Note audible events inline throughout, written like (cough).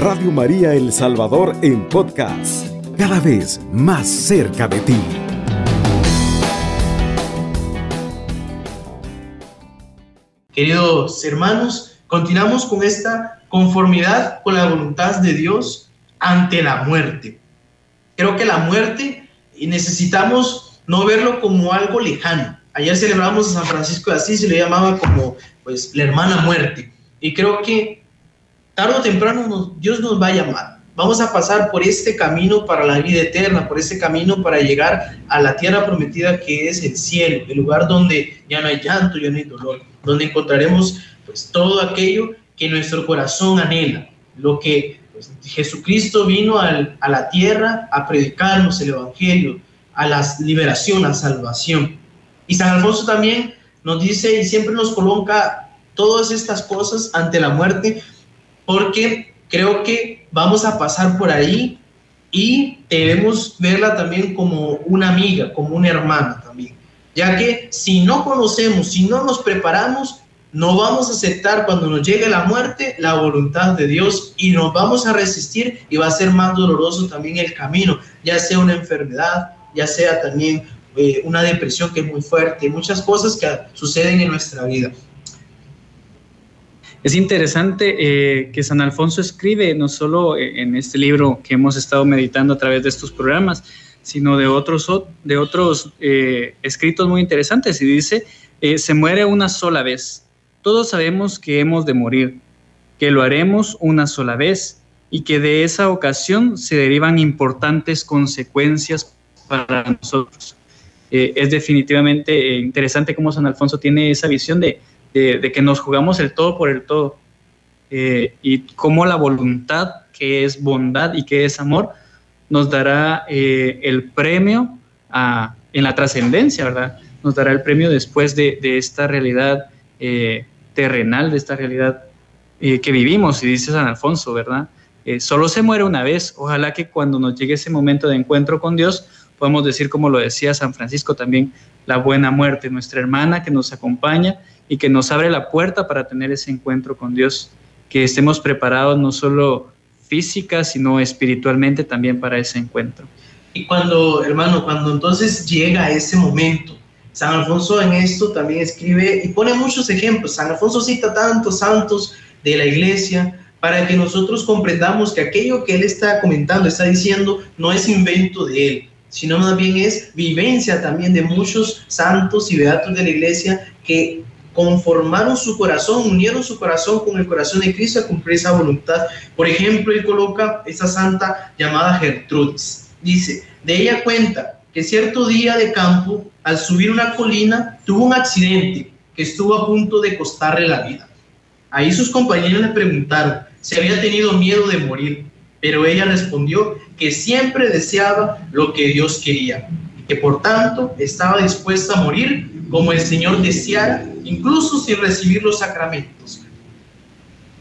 Radio María El Salvador en podcast, cada vez más cerca de ti. Queridos hermanos, continuamos con esta conformidad con la voluntad de Dios ante la muerte. Creo que la muerte necesitamos no verlo como algo lejano. Ayer celebramos a San Francisco de Asís y le llamaba como pues la hermana muerte. Y creo que tarde o temprano Dios nos va a llamar. Vamos a pasar por este camino para la vida eterna, por este camino para llegar a la tierra prometida que es el cielo, el lugar donde ya no hay llanto, ya no hay dolor, donde encontraremos pues todo aquello que nuestro corazón anhela, lo que pues, Jesucristo vino al, a la tierra a predicarnos el Evangelio, a la liberación, a salvación. Y San Alfonso también nos dice y siempre nos coloca todas estas cosas ante la muerte, porque creo que vamos a pasar por ahí y debemos verla también como una amiga, como una hermana también, ya que si no conocemos, si no nos preparamos, no vamos a aceptar cuando nos llegue la muerte la voluntad de Dios y nos vamos a resistir y va a ser más doloroso también el camino, ya sea una enfermedad, ya sea también eh, una depresión que es muy fuerte, muchas cosas que suceden en nuestra vida. Es interesante eh, que San Alfonso escribe no solo en este libro que hemos estado meditando a través de estos programas, sino de otros, de otros eh, escritos muy interesantes. Y dice, eh, se muere una sola vez. Todos sabemos que hemos de morir, que lo haremos una sola vez y que de esa ocasión se derivan importantes consecuencias para nosotros. es definitivamente interesante cómo San Alfonso tiene esa visión de de, que nos jugamos el todo por el todo. Eh, y cómo la voluntad, que es bondad y que es amor, nos dará eh, el premio en la trascendencia, ¿verdad? Nos dará el premio después de, esta realidad eh, terrenal, de esta realidad que vivimos, y dice San Alfonso, ¿verdad? solo se muere una vez. Ojalá que cuando nos llegue ese momento de encuentro con Dios, podamos decir, como lo decía San Francisco también, la buena muerte, nuestra hermana que nos acompaña y que nos abre la puerta para tener ese encuentro con Dios, que estemos preparados no solo física, sino espiritualmente también para ese encuentro. Y cuando, hermano, cuando entonces llega ese momento, San Alfonso en esto también escribe y pone muchos ejemplos. San Alfonso cita tantos santos de la iglesia para que nosotros comprendamos que aquello que él está comentando, está diciendo, no es invento de él, sino más bien es vivencia también de muchos santos y beatos de la iglesia que conformaron su corazón, unieron su corazón con el corazón de Cristo a cumplir esa voluntad. Por ejemplo, él coloca esa santa llamada Gertrudis. Dice, de ella cuenta que cierto día de campo, al subir una colina, tuvo un accidente que estuvo a punto de costarle la vida. Ahí sus compañeros le preguntaron si había tenido miedo de morir, pero ella respondió que siempre deseaba lo que Dios quería que por tanto estaba dispuesta a morir como el Señor deseara, incluso sin recibir los sacramentos.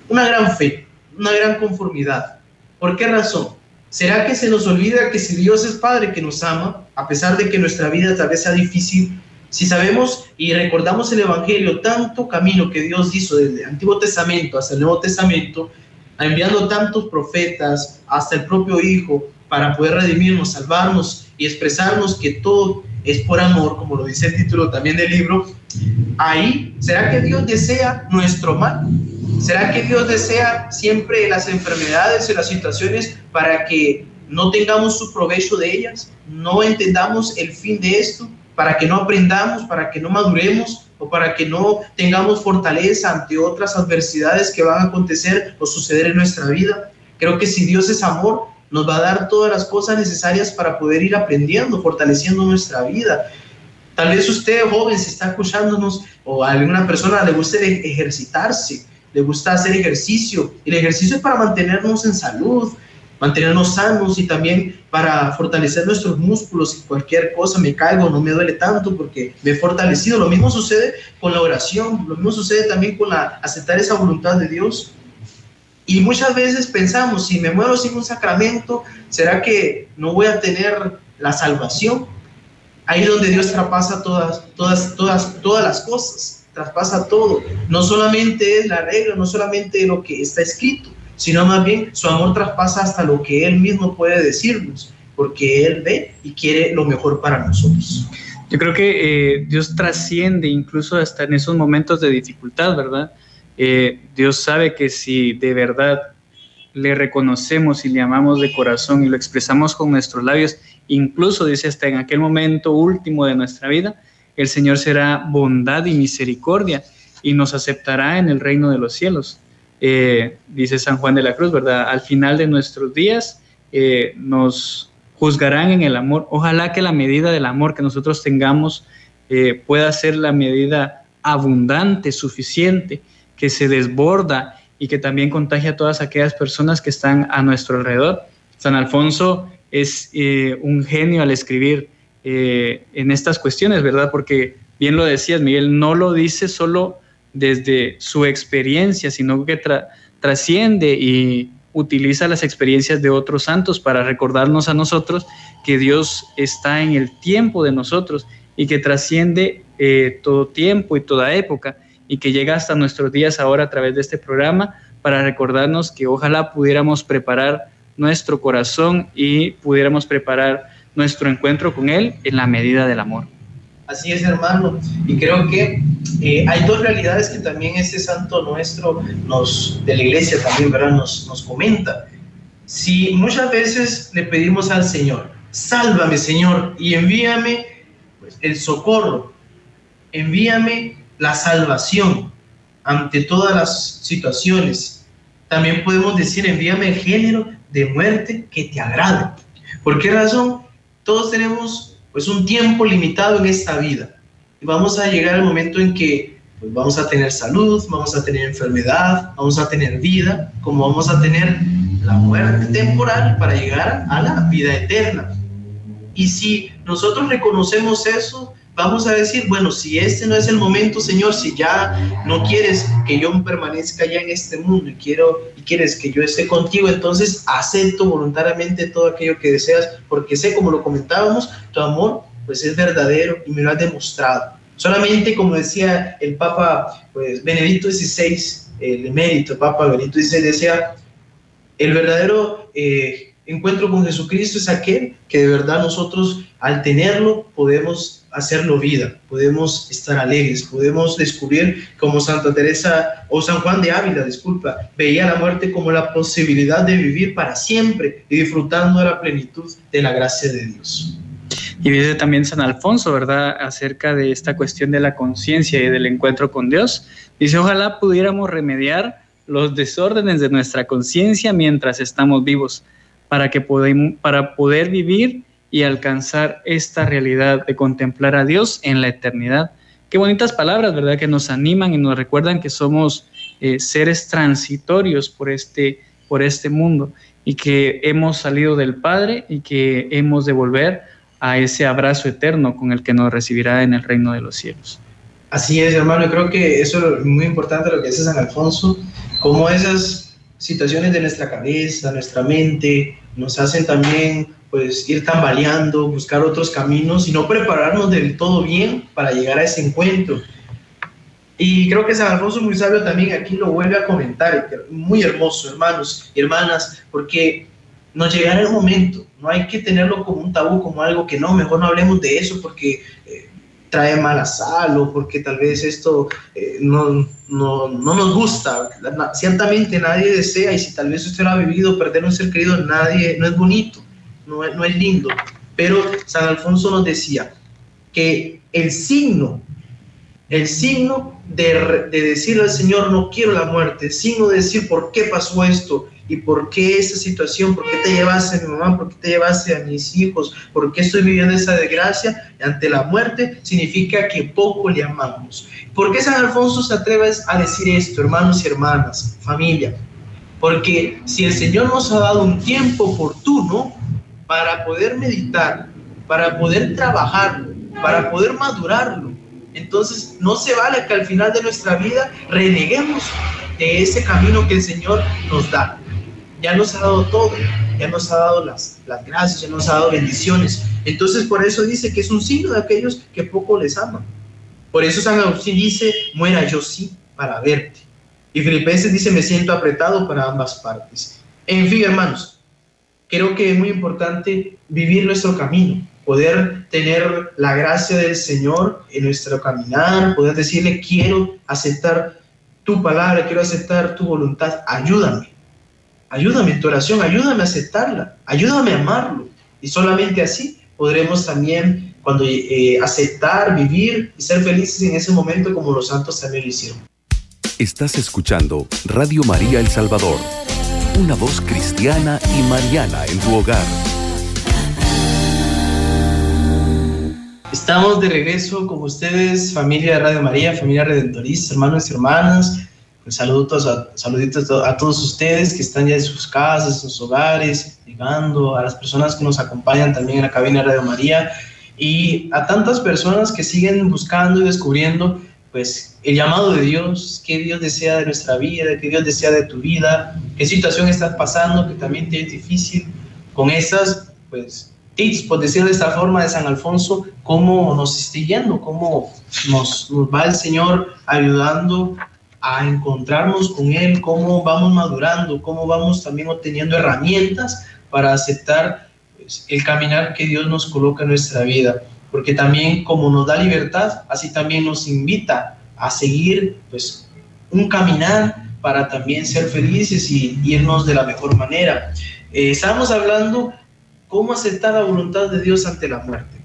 Una gran fe, una gran conformidad. ¿Por qué razón? ¿Será que se nos olvida que si Dios es Padre que nos ama, a pesar de que nuestra vida tal vez sea difícil, si sabemos y recordamos el Evangelio, tanto camino que Dios hizo desde el Antiguo Testamento hasta el Nuevo Testamento, enviando tantos profetas hasta el propio Hijo para poder redimirnos, salvarnos y expresarnos que todo es por amor, como lo dice el título también del libro, ahí, ¿será que Dios desea nuestro mal? ¿Será que Dios desea siempre las enfermedades y las situaciones para que no tengamos su provecho de ellas? ¿No entendamos el fin de esto? ¿Para que no aprendamos? ¿Para que no maduremos? ¿O para que no tengamos fortaleza ante otras adversidades que van a acontecer o suceder en nuestra vida? Creo que si Dios es amor, nos va a dar todas las cosas necesarias para poder ir aprendiendo, fortaleciendo nuestra vida. Tal vez usted, joven, si está escuchándonos, o a alguna persona le guste ejercitarse, le gusta hacer ejercicio. El ejercicio es para mantenernos en salud, mantenernos sanos y también para fortalecer nuestros músculos. Si cualquier cosa me caigo, no me duele tanto porque me he fortalecido. Lo mismo sucede con la oración, lo mismo sucede también con aceptar esa voluntad de Dios. Y muchas veces pensamos, si me muero sin un sacramento, ¿será que no voy a tener la salvación? Ahí donde Dios traspasa todas, todas, todas, todas las cosas, traspasa todo. No solamente es la regla, no solamente lo que está escrito, sino más bien su amor traspasa hasta lo que Él mismo puede decirnos, porque Él ve y quiere lo mejor para nosotros. Yo creo que eh, Dios trasciende incluso hasta en esos momentos de dificultad, ¿verdad? Eh, Dios sabe que si de verdad le reconocemos y le amamos de corazón y lo expresamos con nuestros labios, incluso dice hasta en aquel momento último de nuestra vida, el Señor será bondad y misericordia y nos aceptará en el reino de los cielos. Eh, dice San Juan de la Cruz, ¿verdad? Al final de nuestros días eh, nos juzgarán en el amor. Ojalá que la medida del amor que nosotros tengamos eh, pueda ser la medida abundante, suficiente, que se desborda y que también contagia a todas aquellas personas que están a nuestro alrededor. San Alfonso es un genio al escribir en estas cuestiones, ¿verdad? Porque bien lo decías, Miguel, no lo dice solo desde su experiencia, sino que trasciende y utiliza las experiencias de otros santos para recordarnos a nosotros que Dios está en el tiempo de nosotros y que trasciende eh, todo tiempo y toda época y que llega hasta nuestros días ahora a través de este programa para recordarnos que ojalá pudiéramos preparar nuestro corazón y pudiéramos preparar nuestro encuentro con Él en la medida del amor. Así es, hermano. Y creo que eh, hay dos realidades que también este santo nuestro nos, de la iglesia también, ¿verdad? Nos, nos comenta. Si muchas veces le pedimos al Señor, sálvame, Señor, y envíame pues, el socorro, envíame la salvación ante todas las situaciones. También podemos decir, envíame el género de muerte que te agrade. ¿Por qué razón? Todos tenemos pues un tiempo limitado en esta vida. Y vamos a llegar al momento en que pues, vamos a tener salud, vamos a tener enfermedad, vamos a tener vida, como vamos a tener la muerte temporal para llegar a la vida eterna. Y si nosotros reconocemos eso, vamos a decir, bueno, si este no es el momento, Señor, si ya no quieres que yo permanezca ya en este mundo y quiero y quieres que yo esté contigo, entonces acepto voluntariamente todo aquello que deseas, porque sé, como lo comentábamos, tu amor pues es verdadero y me lo has demostrado. Solamente, como decía el Papa pues, Benedicto XVI, el emérito, Papa Benedicto XVI, decía, el verdadero eh, encuentro con Jesucristo es aquel que de verdad nosotros al tenerlo podemos hacerlo vida, podemos estar alegres, podemos descubrir como Santa Teresa o San Juan de Ávila, disculpa, veía la muerte como la posibilidad de vivir para siempre y disfrutando de la plenitud de la gracia de Dios. Y dice también San Alfonso, ¿verdad?, acerca de esta cuestión de la conciencia y del encuentro con Dios. Dice, ojalá pudiéramos remediar los desórdenes de nuestra conciencia mientras estamos vivos, para, que para poder vivir y alcanzar esta realidad de contemplar a Dios en la eternidad. Qué bonitas palabras, ¿verdad? Que nos animan y nos recuerdan que somos eh, seres transitorios por este, por este mundo y que hemos salido del Padre y que hemos de volver a ese abrazo eterno con el que nos recibirá en el reino de los cielos. Así es, hermano, creo que eso es muy importante lo que dice San Alfonso, como esas situaciones de nuestra cabeza, nuestra mente, nos hacen también pues ir tambaleando, buscar otros caminos y no prepararnos del todo bien para llegar a ese encuentro. Y creo que San Alfonso muy sabio también aquí lo vuelve a comentar, muy hermoso, hermanos y hermanas, porque nos llegará el momento, no hay que tenerlo como un tabú, como algo que no, mejor no hablemos de eso porque eh, trae mala sal o porque tal vez esto eh, no, no, no, nos gusta. Ciertamente nadie desea y si tal vez usted lo ha vivido, perder un ser querido, nadie, no es bonito no, es lindo. Pero San Alfonso nos decía que el signo, el signo de, de decirle al Señor, no quiero la muerte, el signo de decir por qué pasó esto, y por qué esa situación, por qué te llevaste a mi mamá, por qué te llevaste a mis hijos, por qué estoy viviendo esa desgracia ante la muerte, significa que poco le amamos. ¿Por qué San Alfonso se atreve a decir esto, hermanos y hermanas, familia? Porque si el Señor nos ha dado un tiempo oportuno, para poder meditar, para poder trabajarlo, para poder madurarlo. Entonces no se vale que al final de nuestra vida reneguemos de ese camino que el Señor nos da. Ya nos ha dado todo, ya nos ha dado las, las gracias, ya nos ha dado bendiciones. Entonces por eso dice que es un signo de aquellos que poco les aman. Por eso San Agustín dice, muera yo sí para verte. Y Filipenses dice, me siento apretado para ambas partes. En fin, hermanos, creo que es muy importante vivir nuestro camino, poder tener la gracia del Señor en nuestro caminar, poder decirle, quiero aceptar tu palabra, quiero aceptar tu voluntad, ayúdame, ayúdame en tu oración, ayúdame a aceptarla, ayúdame a amarlo. Y solamente así podremos también cuando eh, aceptar, vivir y ser felices en ese momento como los santos también lo hicieron. Estás escuchando Radio María El Salvador, una voz cristiana y mariana en tu hogar. Estamos de regreso con ustedes, familia de Radio María, familia redentorista, hermanos y hermanas. Pues saludos a, saluditos a todos ustedes que están ya en sus casas, en sus hogares, llegando, a las personas que nos acompañan también en la cabina de Radio María y a tantas personas que siguen buscando y descubriendo pues el llamado de Dios, qué Dios desea de nuestra vida, qué Dios desea de tu vida, qué situación estás pasando que también te es difícil con esas pues tips, por decirlo de esta forma, de San Alfonso, cómo nos está yendo, cómo nos, nos va el Señor ayudando a encontrarnos con Él, cómo vamos madurando, cómo vamos también obteniendo herramientas para aceptar pues, el caminar que Dios nos coloca en nuestra vida. Porque también como nos da libertad, así también nos invita a seguir pues, un caminar para también ser felices y irnos de la mejor manera. Eh, estamos hablando cómo aceptar la voluntad de Dios ante la muerte.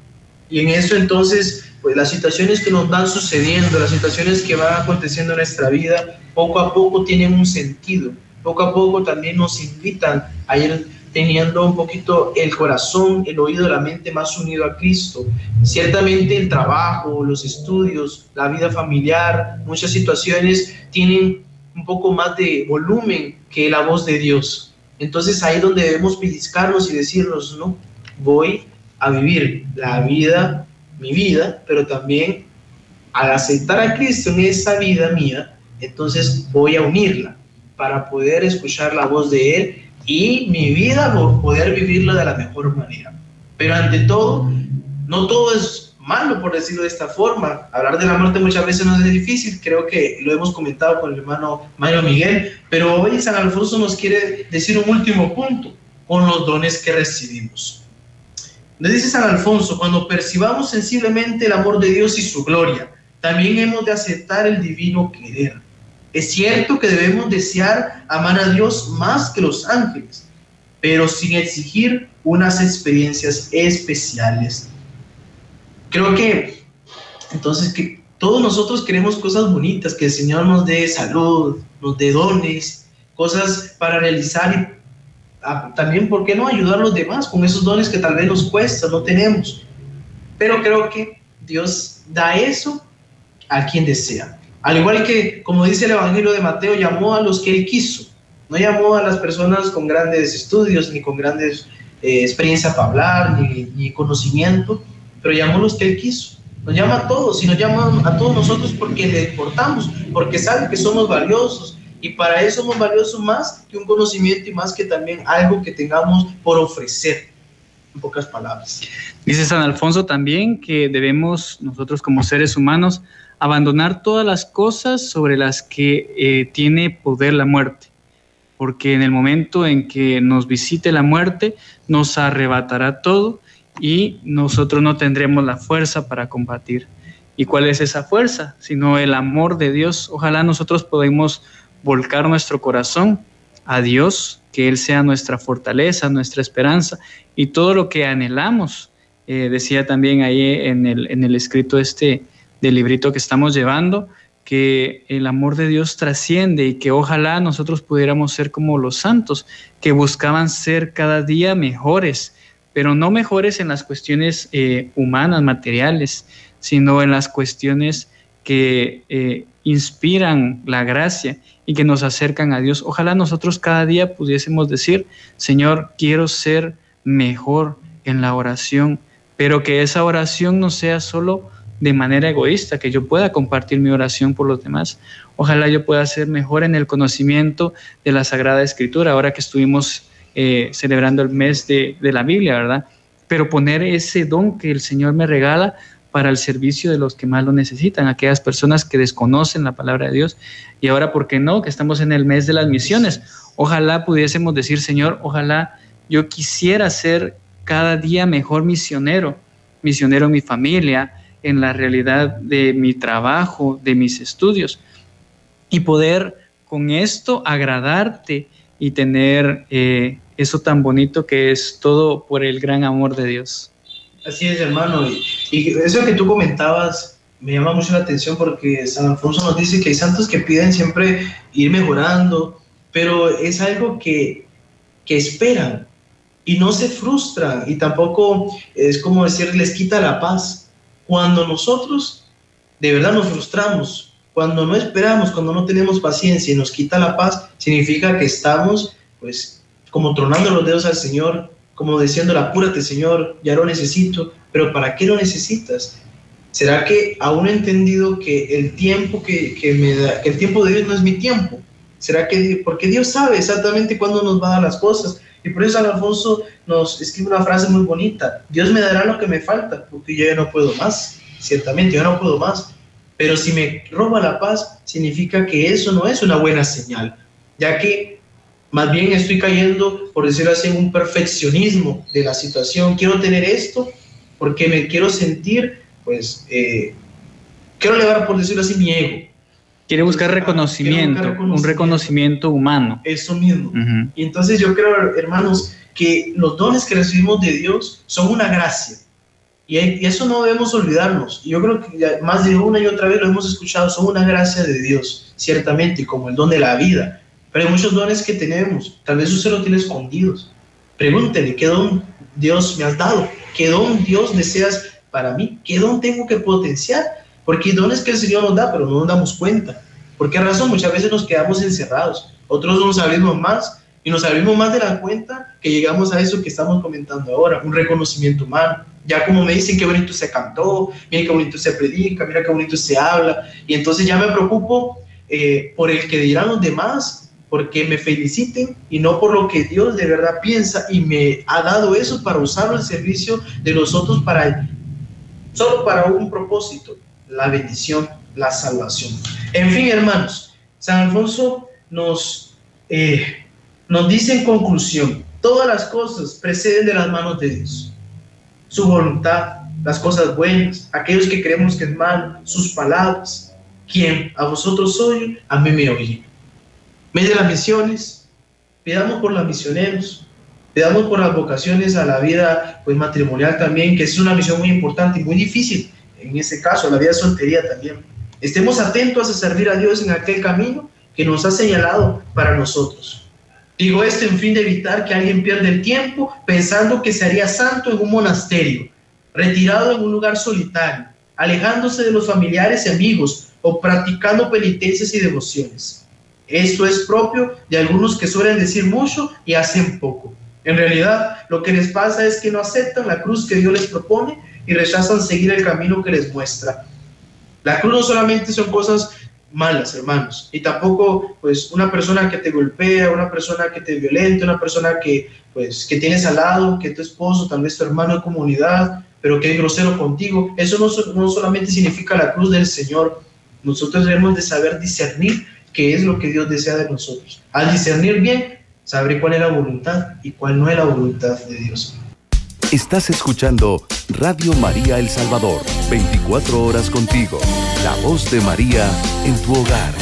Y en eso entonces, pues las situaciones que nos van sucediendo, las situaciones que van aconteciendo en nuestra vida, poco a poco tienen un sentido. Poco a poco también nos invitan a ir teniendo un poquito el corazón, el oído, la mente más unido a Cristo. Ciertamente el trabajo, los estudios, la vida familiar, muchas situaciones tienen un poco más de volumen que la voz de Dios. Entonces ahí donde debemos pellizcarnos y decirnos, no, voy a vivir la vida, mi vida, pero también al aceptar a Cristo en esa vida mía, entonces voy a unirla para poder escuchar la voz de Él y mi vida poder vivirla de la mejor manera. Pero ante todo, no todo es malo, por decirlo de esta forma. Hablar de la muerte muchas veces no es difícil, creo que lo hemos comentado con el hermano Mario Miguel, pero hoy San Alfonso nos quiere decir un último punto, con los dones que recibimos. Nos dice San Alfonso, cuando percibamos sensiblemente el amor de Dios y su gloria, también hemos de aceptar el divino querer. Es cierto que debemos desear amar a Dios más que los ángeles, pero sin exigir unas experiencias especiales. Creo que entonces que todos nosotros queremos cosas bonitas, que el Señor nos dé salud, nos dé dones, cosas para realizar y ah, también, ¿por qué no ayudar a los demás con esos dones que tal vez nos cuesta, no tenemos? Pero creo que Dios da eso a quien desea. Al igual que, como dice el Evangelio de Mateo, llamó a los que él quiso. No llamó a las personas con grandes estudios, ni con grandes eh, experiencia para hablar, ni, ni, conocimiento, pero llamó a los que él quiso. Nos llama a todos y nos llama a todos nosotros porque le importamos, porque sabe que somos valiosos. Y para eso somos valiosos más que un conocimiento y más que también algo que tengamos por ofrecer en pocas palabras. Dice San Alfonso también que debemos nosotros como seres humanos abandonar todas las cosas sobre las que eh, tiene poder la muerte, porque en el momento en que nos visite la muerte, nos arrebatará todo y nosotros no tendremos la fuerza para combatir. ¿Y cuál es esa fuerza? Sino el amor de Dios. Ojalá nosotros podamos volcar nuestro corazón a Dios, que Él sea nuestra fortaleza, nuestra esperanza y todo lo que anhelamos. Eh, decía también ahí en el, en el escrito este del librito que estamos llevando, que el amor de Dios trasciende y que ojalá nosotros pudiéramos ser como los santos, que buscaban ser cada día mejores, pero no mejores en las cuestiones eh, humanas, materiales, sino en las cuestiones que eh, inspiran la gracia y que nos acercan a Dios. Ojalá nosotros cada día pudiésemos decir, Señor, quiero ser mejor en la oración, pero que esa oración no sea solo de manera egoísta, que yo pueda compartir mi oración por los demás. Ojalá yo pueda ser mejor en el conocimiento de la Sagrada Escritura, ahora que estuvimos eh, celebrando el mes de, de la Biblia, ¿verdad? Pero poner ese don que el Señor me regala para el servicio de los que más lo necesitan, aquellas personas que desconocen la palabra de Dios. Y ahora, ¿por qué no? Que estamos en el mes de las misiones. Ojalá pudiésemos decir, Señor, ojalá yo quisiera ser cada día mejor misionero, misionero en mi familia, en la realidad de mi trabajo, de mis estudios, y poder con esto agradarte y tener eh, eso tan bonito que es todo por el gran amor de Dios. Así es, hermano. Y, eso que tú comentabas me llama mucho la atención porque San Alfonso nos dice que hay santos que piden siempre ir mejorando, pero es algo que, que esperan y no se frustran y tampoco es como decir, les quita la paz. Cuando nosotros de verdad nos frustramos, cuando no esperamos, cuando no tenemos paciencia y nos quita la paz, significa que estamos pues como tronando los dedos al Señor, como diciendo, apúrate Señor, ya lo necesito, pero ¿para qué lo necesitas? ¿Será que aún he entendido que el tiempo que, que me da, que el tiempo de Dios no es mi tiempo? ¿Será que, porque Dios sabe exactamente cuándo nos va a dar las cosas? Y por eso Alfonso nos escribe una frase muy bonita, Dios me dará lo que me falta, porque yo ya no puedo más, ciertamente yo no puedo más, pero si me roba la paz, significa que eso no es una buena señal, ya que más bien estoy cayendo, por decirlo así, en un perfeccionismo de la situación. Quiero tener esto porque me quiero sentir, pues, eh, quiero elevar, por decirlo así, mi ego. Quiere buscar reconocimiento, un reconocimiento humano. Eso mismo. Y entonces yo creo, hermanos, que los dones que recibimos de Dios son una gracia. Y, eso no debemos olvidarnos. Yo creo que más de una y otra vez lo hemos escuchado, son una gracia de Dios, ciertamente, como el don de la vida. Pero hay muchos dones que tenemos. Tal vez usted lo tiene escondidos. Pregúntele, ¿qué don Dios me has dado? ¿Qué don Dios deseas para mí? ¿Qué don tengo que potenciar? Porque dones que el Señor nos da, pero no nos damos cuenta. ¿Por qué razón? Muchas veces nos quedamos encerrados. Otros nos abrimos más y nos abrimos más de la cuenta que llegamos a eso que estamos comentando ahora, un reconocimiento humano. Ya como me dicen qué bonito se cantó, mira qué bonito se predica, mira qué bonito se habla. Y entonces ya me preocupo eh, por el que dirán los demás, porque me feliciten y no por lo que Dios de verdad piensa y me ha dado eso para usarlo al servicio de los otros para solo para un propósito, la bendición, la salvación. En fin, hermanos, San Alfonso nos, eh, nos dice en conclusión, todas las cosas preceden de las manos de Dios. Su voluntad, las cosas buenas, aquellos que creemos que es mal, sus palabras. Quien a vosotros oye, a mí me oye. Medio las misiones, pidamos por los misioneros, pidamos por las vocaciones a la vida pues, matrimonial también, que es una misión muy importante y muy difícil en ese caso, la vida de soltería también. Estemos atentos a servir a Dios en aquel camino que nos ha señalado para nosotros. Digo esto en fin de evitar que alguien pierda el tiempo pensando que se haría santo en un monasterio, retirado en un lugar solitario, alejándose de los familiares y amigos o practicando penitencias y devociones. Esto es propio de algunos que suelen decir mucho y hacen poco. En realidad, lo que les pasa es que no aceptan la cruz que Dios les propone y rechazan seguir el camino que les muestra. La cruz no solamente son cosas malas, hermanos, y tampoco pues una persona que te golpea, una persona que te violenta, una persona que pues que tienes al lado, que tu esposo, tal vez tu hermano de comunidad, pero que es grosero contigo, eso no, no solamente significa la cruz del Señor. Nosotros debemos de saber discernir qué es lo que Dios desea de nosotros. Al discernir bien, sabré cuál es la voluntad y cuál no es la voluntad de Dios. Estás escuchando Radio María El Salvador, 24 horas contigo, la voz de María en tu hogar.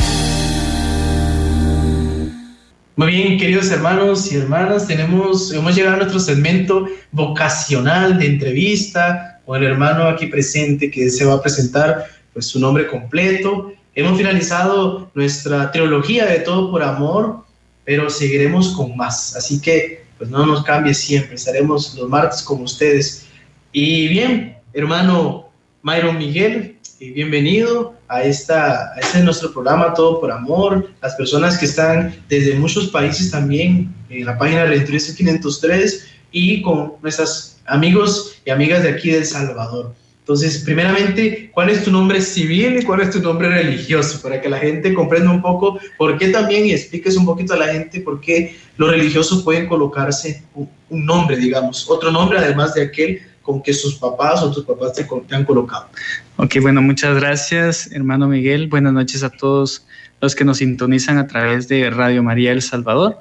Muy bien, queridos hermanos y hermanas, tenemos, hemos llegado a nuestro segmento vocacional de entrevista con el hermano aquí presente que se va a presentar pues su nombre completo. Hemos finalizado nuestra trilogía de todo por amor, pero seguiremos con más. Así que pues no nos cambie siempre, estaremos los martes con ustedes. Y bien, hermano Myron Miguel, eh, bienvenido a, esta, a este nuestro programa Todo por Amor, las personas que están desde muchos países también en la página de 503 y con nuestros amigos y amigas de aquí de El Salvador. Entonces, primeramente, ¿cuál es tu nombre civil y cuál es tu nombre religioso? Para que la gente comprenda un poco por qué también y expliques un poquito a la gente por qué los religiosos pueden colocarse un nombre, digamos, otro nombre además de aquel con que sus papás o tus papás te, han colocado. Ok, bueno, muchas gracias, hermano Miguel. Buenas noches a todos los que nos sintonizan a través de Radio María El Salvador.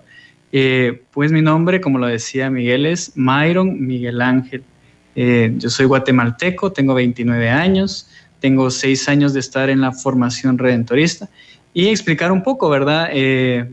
Eh, pues mi nombre, como lo decía Miguel, es Myron Miguel Ángel. Eh, yo soy guatemalteco, tengo 29 años, tengo 6 años de estar en la formación redentorista y explicar un poco, ¿verdad? Eh,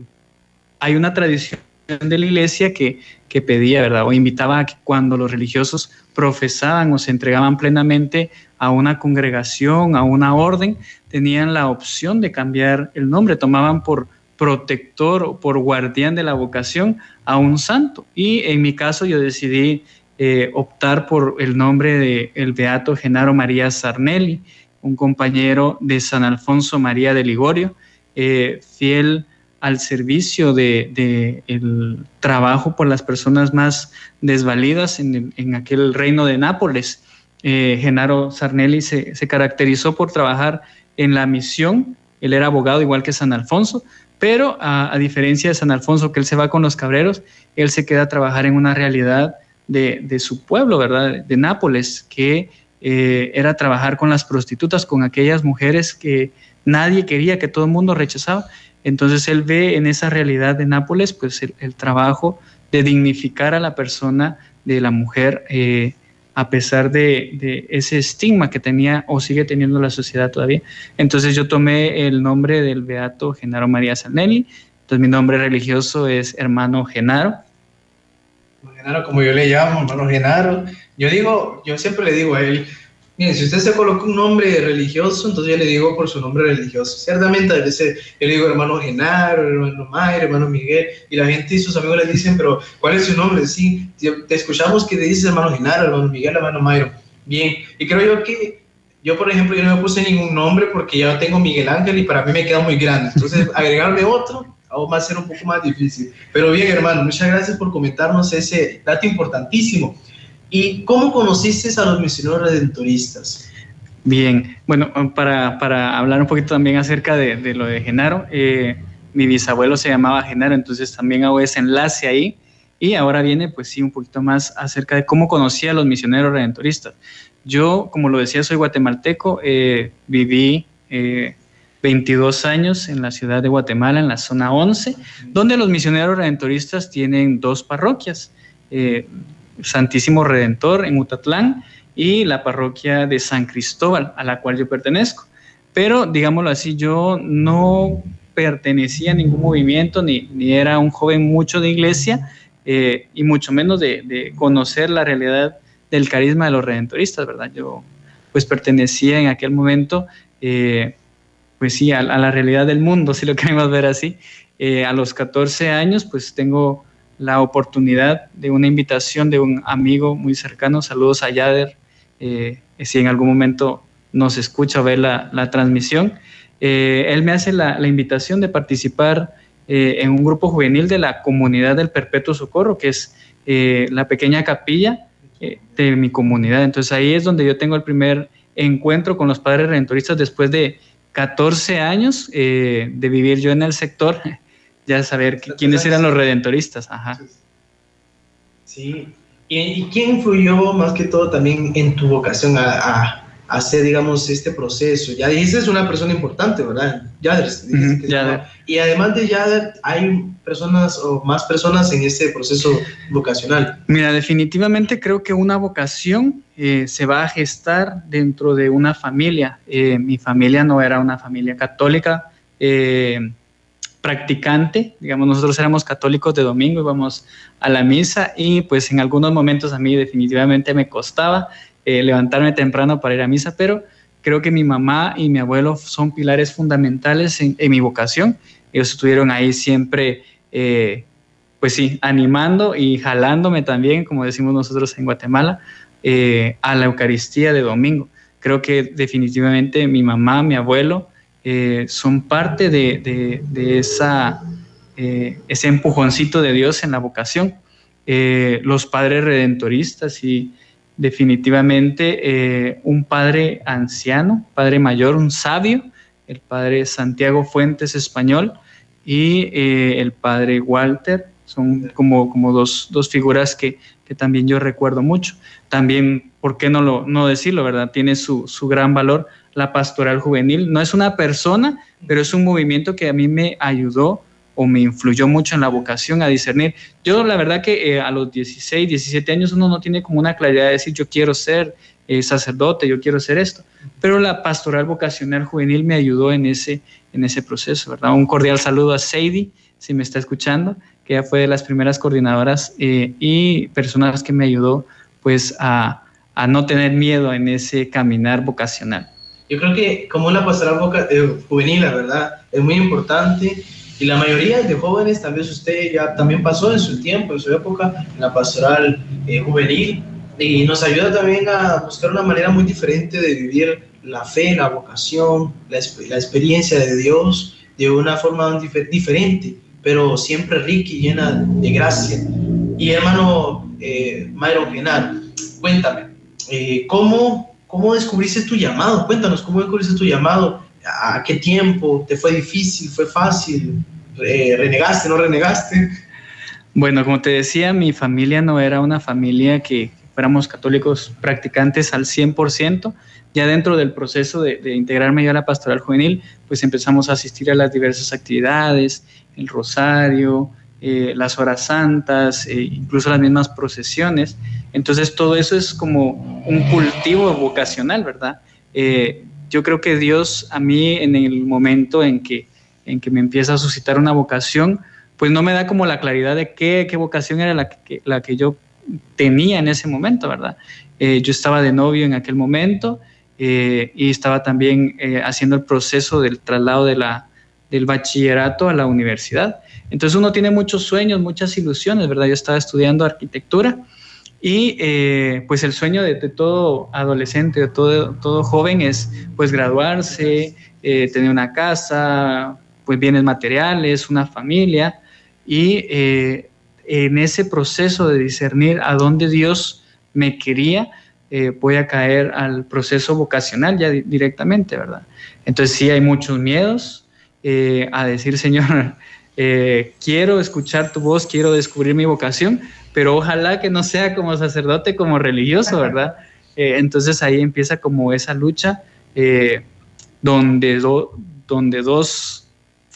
hay una tradición de la iglesia que, que pedía, ¿verdad? O invitaba a que cuando los religiosos profesaban o se entregaban plenamente a una congregación, a una orden, tenían la opción de cambiar el nombre, tomaban por protector o por guardián de la vocación a un santo. Y en mi caso yo decidí eh, optar por el nombre de el beato Genaro María Sarnelli, un compañero de San Alfonso María de Ligorio, eh, fiel al servicio de, el trabajo por las personas más desvalidas en, aquel reino de Nápoles. Eh, Genaro Sarnelli se, caracterizó por trabajar en la misión, él era abogado igual que San Alfonso, pero a, diferencia de San Alfonso, que él se va con los cabreros, él se queda a trabajar en una realidad de, su pueblo, ¿verdad? De Nápoles, que eh, era trabajar con las prostitutas, con aquellas mujeres que nadie quería, que todo el mundo rechazaba. Entonces él ve en esa realidad de Nápoles, pues el, trabajo de dignificar a la persona, de la mujer, eh, a pesar de, ese estigma que tenía o sigue teniendo la sociedad todavía. Entonces yo tomé el nombre del beato Genaro María Sanelli, entonces mi nombre religioso es hermano Genaro. Genaro, como yo le llamo, hermano Genaro. Yo digo, yo siempre le digo a él, Miren, si usted se coloca un nombre religioso, entonces yo le digo por su nombre religioso. Ciertamente, a veces yo le digo hermano Genaro, hermano Mayre, hermano Miguel, y la gente y sus amigos le dicen, pero ¿cuál es su nombre? Sí, te escuchamos que te dices hermano Genaro, hermano Miguel, hermano Mayro. Bien, y creo yo que yo, por ejemplo, yo no me puse ningún nombre porque ya tengo Miguel Ángel y para mí me queda muy grande. Entonces, (laughs) agregarme otro aún va a ser un poco más difícil. Pero bien, hermano, muchas gracias por comentarnos ese dato importantísimo. ¿Y cómo conociste a los misioneros redentoristas? Bien, bueno, para, para hablar un poquito también acerca de, de lo de Genaro, eh, mi bisabuelo se llamaba Genaro, entonces también hago ese enlace ahí. Y ahora viene, pues sí, un poquito más acerca de cómo conocí a los misioneros redentoristas. Yo, como lo decía, soy guatemalteco, eh, viví 22 eh, años en la ciudad de Guatemala, en la zona 11, donde los misioneros redentoristas tienen dos parroquias. Santísimo Redentor en Utatlán y la parroquia de San Cristóbal, a la cual yo pertenezco. Pero, digámoslo así, yo no pertenecía a ningún movimiento, ni, ni era un joven mucho de iglesia, eh, y mucho menos de, conocer la realidad del carisma de los redentoristas, ¿verdad? Yo pues pertenecía en aquel momento, eh, pues sí, a, la realidad del mundo, si lo (laughs) queremos ver así. Eh, a los 14 años, pues tengo la oportunidad de una invitación de un amigo muy cercano. Saludos a Yader, eh, si en algún momento nos escucha o ve la, transmisión. Eh, él me hace la, invitación de participar eh, en un grupo juvenil de la comunidad del Perpetuo Socorro, que es la pequeña capilla de mi comunidad. Entonces ahí es donde yo tengo el primer encuentro con los padres redentoristas después de 14 años de vivir yo en el sector (laughs) ya saber quiénes eran los redentoristas. Ajá. Sí. ¿Y, quién influyó más que todo también en tu vocación a, hacer, digamos, este proceso? Ya dijiste es una persona importante, ¿verdad? Yader. Y además de Yader, hay personas o más personas en este proceso vocacional. Mira, definitivamente creo que una vocación eh, se va a gestar dentro de una familia. Eh, mi familia no era una familia católica. Eh, practicante, digamos, nosotros éramos católicos de domingo, íbamos a la misa y pues en algunos momentos a mí definitivamente me costaba eh, levantarme temprano para ir a misa, pero creo que mi mamá y mi abuelo son pilares fundamentales en, mi vocación. Ellos estuvieron ahí siempre, eh, pues sí, animando y jalándome también, como decimos nosotros en Guatemala, eh, a la Eucaristía de domingo. Creo que definitivamente mi mamá, mi abuelo, eh, son parte de, esa, eh, ese empujoncito de Dios en la vocación. Eh, los padres redentoristas y definitivamente un padre anciano, padre mayor, un sabio, el padre Santiago Fuentes español y el padre Walter, son como, como dos, figuras que, que, también yo recuerdo mucho. También ¿por qué no, lo, no decirlo, verdad? Tiene su, su gran valor la pastoral juvenil. No es una persona, pero es un movimiento que a mí me ayudó o me influyó mucho en la vocación a discernir. Yo la verdad que eh, a los 16, 17 años uno no tiene como una claridad de decir yo quiero ser eh, sacerdote, yo quiero ser esto, pero la pastoral vocacional juvenil me ayudó en ese, en ese proceso, ¿verdad? Un cordial saludo a Sadie, si me está escuchando, que ella fue de las primeras coordinadoras eh, y personas que me ayudó pues a, a, no tener miedo en ese caminar vocacional. Yo creo que como la pastoral juvenil, la verdad, es muy importante y la mayoría de jóvenes, tal vez usted ya también pasó en su tiempo, en su época, en la pastoral eh, juvenil, y nos ayuda también a buscar una manera muy diferente de vivir la fe, la vocación, la, la experiencia de Dios de una forma diferente, pero siempre rica y llena de gracia. Y hermano eh, Mayro Genal, cuéntame, eh, ¿cómo, ¿cómo descubriste tu llamado? Cuéntanos, ¿cómo descubriste tu llamado? ¿A qué tiempo? ¿Te fue difícil? ¿Fue fácil? ¿Renegaste? ¿No renegaste? Bueno, como te decía, mi familia no era una familia que fuéramos católicos practicantes al 100%. Ya dentro del proceso de, integrarme yo a la pastoral juvenil, pues empezamos a asistir a las diversas actividades, el rosario, eh, las horas santas, eh, incluso las mismas procesiones. Entonces todo eso es como un cultivo vocacional, ¿verdad? Eh, yo creo que Dios a mí en el momento en que, en que me empieza a suscitar una vocación, pues no me da como la claridad de qué, qué vocación era la que, la que yo tenía en ese momento, ¿verdad? Eh, yo estaba de novio en aquel momento eh, y estaba también eh, haciendo el proceso del traslado de la, del bachillerato a la universidad. Entonces uno tiene muchos sueños, muchas ilusiones, ¿verdad? Yo estaba estudiando arquitectura y eh, pues el sueño de, todo adolescente, de todo, todo joven es pues graduarse, eh, tener una casa, pues bienes materiales, una familia. Y eh, en ese proceso de discernir a dónde Dios me quería, voy a caer al proceso vocacional ya directamente, ¿verdad? Entonces sí hay muchos miedos a decir, (laughs) Señor, quiero escuchar tu voz, quiero descubrir mi vocación, pero ojalá que no sea como sacerdote, como religioso, ¿verdad? Eh, entonces ahí empieza como esa lucha eh, donde, donde dos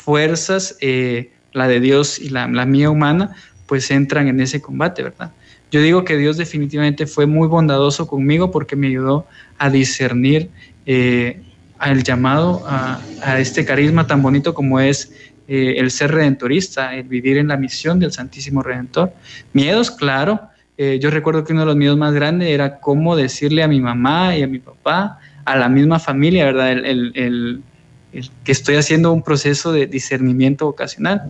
fuerzas, eh, la de Dios y la, mía humana, pues entran en ese combate, ¿verdad? Yo digo que Dios definitivamente fue muy bondadoso conmigo porque me ayudó a discernir al llamado a, a, este carisma tan bonito como es eh, el ser redentorista, el vivir en la misión del Santísimo Redentor. Miedos, claro. Eh, yo recuerdo que uno de los miedos más grandes era cómo decirle a mi mamá y a mi papá, a la misma familia, ¿verdad? El, que estoy haciendo un proceso de discernimiento vocacional.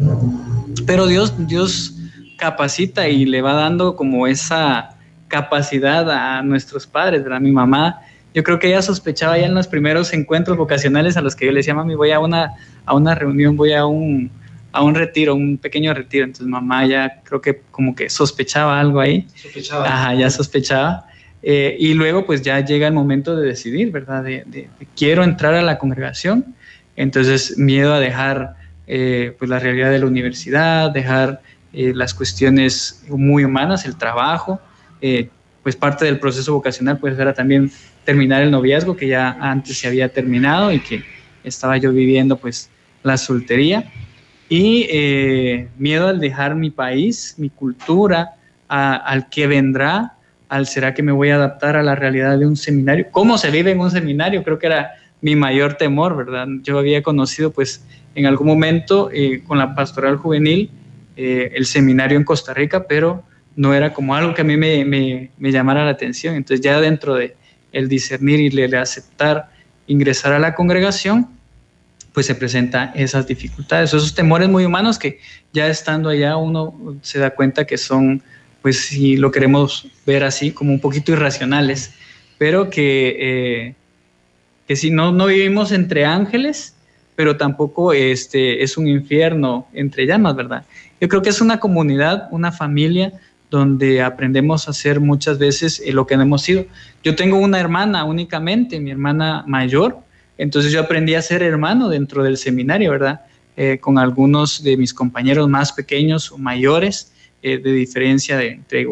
Pero Dios, Dios capacita y le va dando como esa capacidad a nuestros padres, ¿verdad? Mi mamá yo creo que ella sospechaba ya en los primeros encuentros vocacionales a los que yo le decía, mami, voy a una, a una reunión, voy a un, a un retiro, un pequeño retiro. Entonces mamá ya creo que como que sospechaba algo ahí. Sospechaba. Ajá, ya sospechaba. Eh, y luego pues ya llega el momento de decidir, ¿verdad? De, quiero entrar a la congregación. Entonces miedo a dejar eh, pues la realidad de la universidad, dejar eh, las cuestiones muy humanas, el trabajo. pues parte del proceso vocacional pues era también terminar el noviazgo que ya antes se había terminado y que estaba yo viviendo pues la soltería y eh, miedo al dejar mi país, mi cultura, al que vendrá, al será que me voy a adaptar a la realidad de un seminario, cómo se vive en un seminario, creo que era mi mayor temor, ¿verdad? Yo había conocido pues en algún momento eh, con la pastoral juvenil eh, el seminario en Costa Rica, pero no era como algo que a mí me, me, llamara la atención, entonces ya dentro de el discernir y el aceptar ingresar a la congregación, pues se presentan esas dificultades, esos temores muy humanos que ya estando allá uno se da cuenta que son, pues si lo queremos ver así, como un poquito irracionales, pero que, eh, que si no, no vivimos entre ángeles, pero tampoco este, es un infierno entre llamas, ¿verdad? Yo creo que es una comunidad, una familia donde aprendemos a hacer muchas veces eh, lo que hemos sido. Yo tengo una hermana únicamente, mi hermana mayor, entonces yo aprendí a ser hermano dentro del seminario, ¿verdad? Eh, con algunos de mis compañeros más pequeños o mayores, eh, de diferencia de entre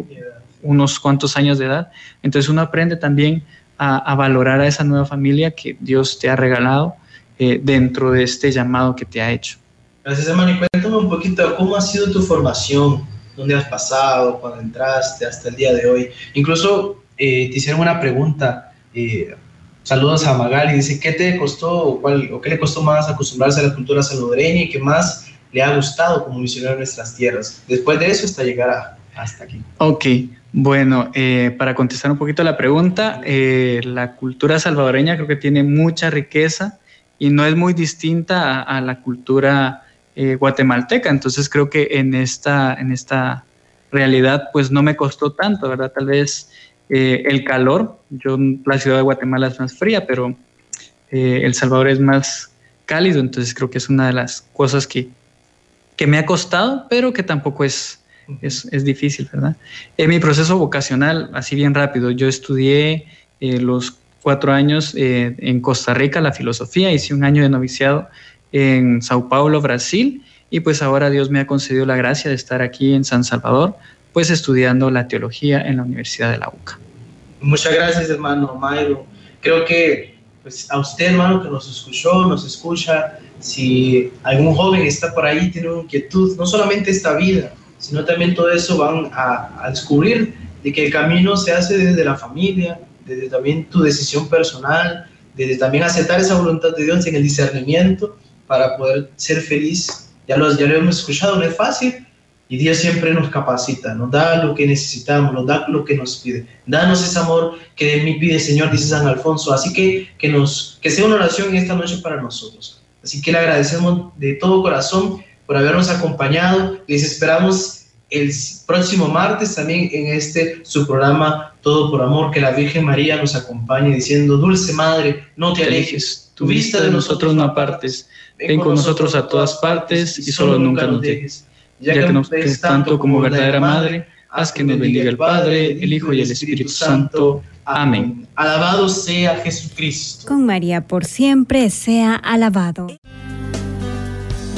unos cuantos años de edad. Entonces uno aprende también a, valorar a esa nueva familia que Dios te ha regalado eh, dentro de este llamado que te ha hecho. Gracias, hermano. Y cuéntame un poquito cómo ha sido tu formación, dónde has pasado, cuando entraste hasta el día de hoy. Incluso eh, te hicieron una pregunta. Eh, saludos a Magali. Dice, ¿qué te costó o, cuál, o qué le costó más acostumbrarse a la cultura salvadoreña y qué más le ha gustado como misionero en nuestras tierras? Después de eso, hasta llegar hasta aquí. Ok, bueno, eh, para contestar un poquito la pregunta, la cultura salvadoreña creo que tiene mucha riqueza y no es muy distinta a, la cultura eh, guatemalteca. Entonces creo que en esta, en esta realidad pues no me costó tanto, ¿verdad? Tal vez eh, el calor, yo la ciudad de Guatemala es más fría, pero eh, El Salvador es más cálido, entonces creo que es una de las cosas que, que me ha costado, pero que tampoco es, es, difícil, ¿verdad? En mi proceso vocacional, así bien rápido, yo estudié los cuatro años en Costa Rica la filosofía, hice un año de noviciado en Sao Paulo, Brasil, y pues ahora Dios me ha concedido la gracia de estar aquí en San Salvador, pues estudiando la teología en la Universidad de la UCA. Muchas gracias, hermano Mayro. Creo que pues, a usted, hermano, que nos escuchó, nos escucha, si algún joven está por ahí, tiene una inquietud, no solamente esta vida, sino también todo eso van a, descubrir de que el camino se hace desde la familia, desde también tu decisión personal, desde también aceptar esa voluntad de Dios en el discernimiento para poder ser feliz. Ya lo, ya lo hemos escuchado, no es fácil y Dios siempre nos capacita, nos da lo que necesitamos, nos da lo que nos pide. Danos ese amor que de mí pide Señor, dice San Alfonso. Así que que, nos, que sea una oración esta noche para nosotros. Así que le agradecemos de todo corazón por habernos acompañado. Les esperamos el próximo martes también en este su programa Todo por Amor, que la Virgen María nos acompañe diciendo, Dulce Madre, no te alejes, tu vista de nosotros no apartes ven con nosotros a todas partes y solo nunca nos dejes. Ya que nos ves tanto como verdadera Madre, haz que nos bendiga el Padre, el Hijo y el Espíritu Santo. Amén. Alabado sea Jesucristo. Con María por siempre sea alabado.